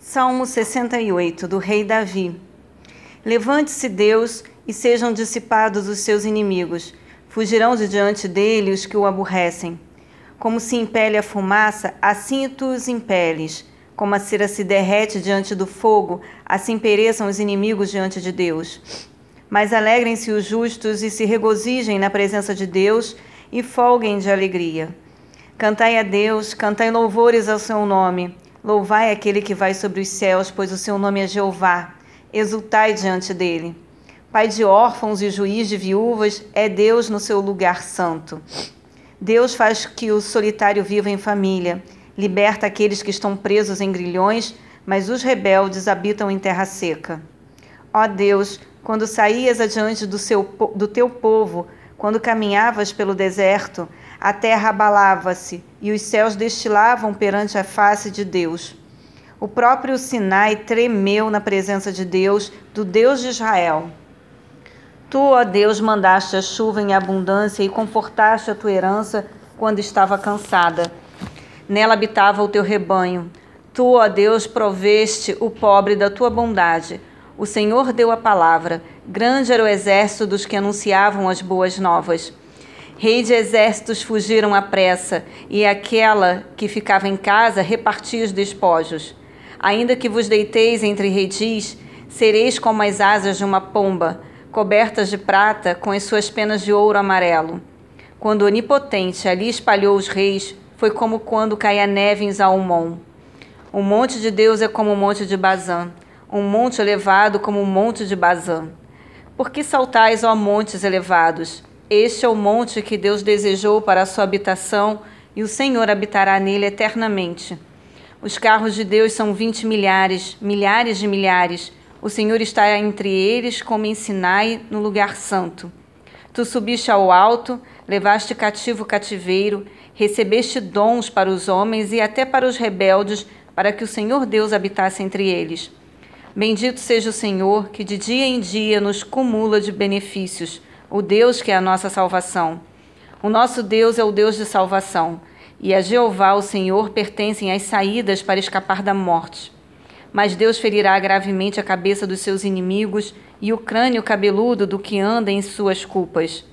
Salmo 68, do rei Davi. Levante-se Deus e sejam dissipados os seus inimigos. Fugirão de diante dele os que o aborrecem. Como se impele a fumaça, assim tu os impeles. Como a cera se derrete diante do fogo, assim pereçam os inimigos diante de Deus. Mas alegrem-se os justos e se regozijem na presença de Deus e folguem de alegria. Cantai a Deus, cantai louvores ao seu nome. Louvai aquele que vai sobre os céus, pois o seu nome é Jeová. Exultai diante dele. Pai de órfãos e juiz de viúvas, é Deus no seu lugar santo. Deus faz que o solitário viva em família, liberta aqueles que estão presos em grilhões, mas os rebeldes habitam em terra seca. Ó Deus, quando saías adiante do, seu, do teu povo, quando caminhavas pelo deserto, a terra abalava-se e os céus destilavam perante a face de Deus. O próprio Sinai tremeu na presença de Deus, do Deus de Israel. Tu, ó Deus, mandaste a chuva em abundância e confortaste a tua herança quando estava cansada. Nela habitava o teu rebanho. Tu, ó Deus, proveste o pobre da tua bondade. O Senhor deu a palavra. Grande era o exército dos que anunciavam as boas novas. Rei de exércitos fugiram à pressa, e aquela que ficava em casa repartia os despojos. Ainda que vos deiteis entre redis, sereis como as asas de uma pomba, cobertas de prata com as suas penas de ouro amarelo. Quando Onipotente ali espalhou os reis, foi como quando cai a neve em Zalmon. O monte de Deus é como o monte de Bazã, um monte elevado como o monte de Bazã. Por que saltais, ó montes elevados? Este é o monte que Deus desejou para a sua habitação, e o Senhor habitará nele eternamente. Os carros de Deus são vinte milhares, milhares de milhares. O Senhor está entre eles, como em Sinai, no lugar santo. Tu subiste ao alto, levaste cativo o cativeiro, recebeste dons para os homens e até para os rebeldes, para que o Senhor Deus habitasse entre eles. Bendito seja o Senhor, que de dia em dia nos cumula de benefícios o Deus que é a nossa salvação. O nosso Deus é o Deus de salvação, e a Jeová, o Senhor, pertencem as saídas para escapar da morte. Mas Deus ferirá gravemente a cabeça dos seus inimigos e o crânio cabeludo do que anda em suas culpas.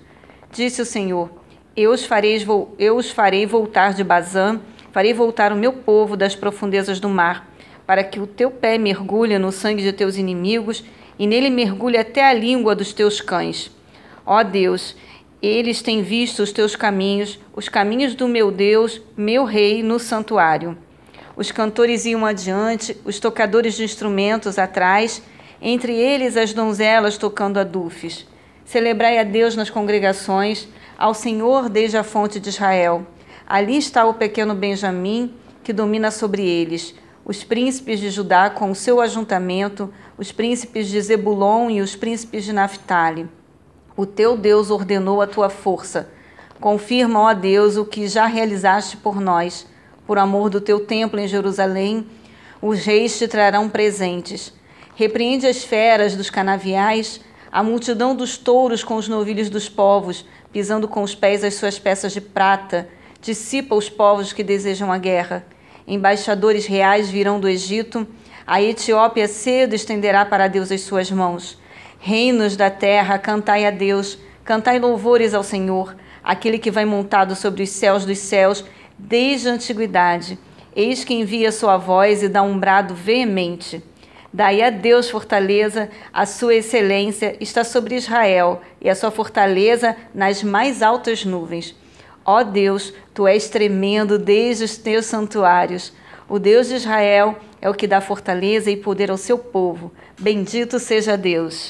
Disse o Senhor: Eu os farei, eu os farei voltar de Bazã, farei voltar o meu povo das profundezas do mar, para que o teu pé mergulhe no sangue de teus inimigos e nele mergulhe até a língua dos teus cães. Ó Deus, eles têm visto os teus caminhos, os caminhos do meu Deus, meu Rei, no santuário. Os cantores iam adiante, os tocadores de instrumentos atrás, entre eles as donzelas tocando adufes. Celebrai a Deus nas congregações, ao Senhor desde a fonte de Israel. Ali está o pequeno Benjamim, que domina sobre eles, os príncipes de Judá com o seu ajuntamento, os príncipes de Zebulon e os príncipes de Naphtali. O teu Deus ordenou a tua força. Confirma, ó Deus, o que já realizaste por nós. Por amor do teu templo em Jerusalém, os reis te trarão presentes. Repreende as feras dos canaviais, a multidão dos touros com os novilhos dos povos, pisando com os pés as suas peças de prata. Dissipa os povos que desejam a guerra. Embaixadores reais virão do Egito. A Etiópia cedo estenderá para Deus as suas mãos. Reinos da terra, cantai a Deus, cantai louvores ao Senhor, aquele que vai montado sobre os céus dos céus desde a antiguidade. Eis que envia sua voz e dá um brado veemente. Daí a Deus fortaleza, a sua excelência está sobre Israel e a sua fortaleza nas mais altas nuvens. Ó Deus, tu és tremendo desde os teus santuários. O Deus de Israel é o que dá fortaleza e poder ao seu povo. Bendito seja Deus.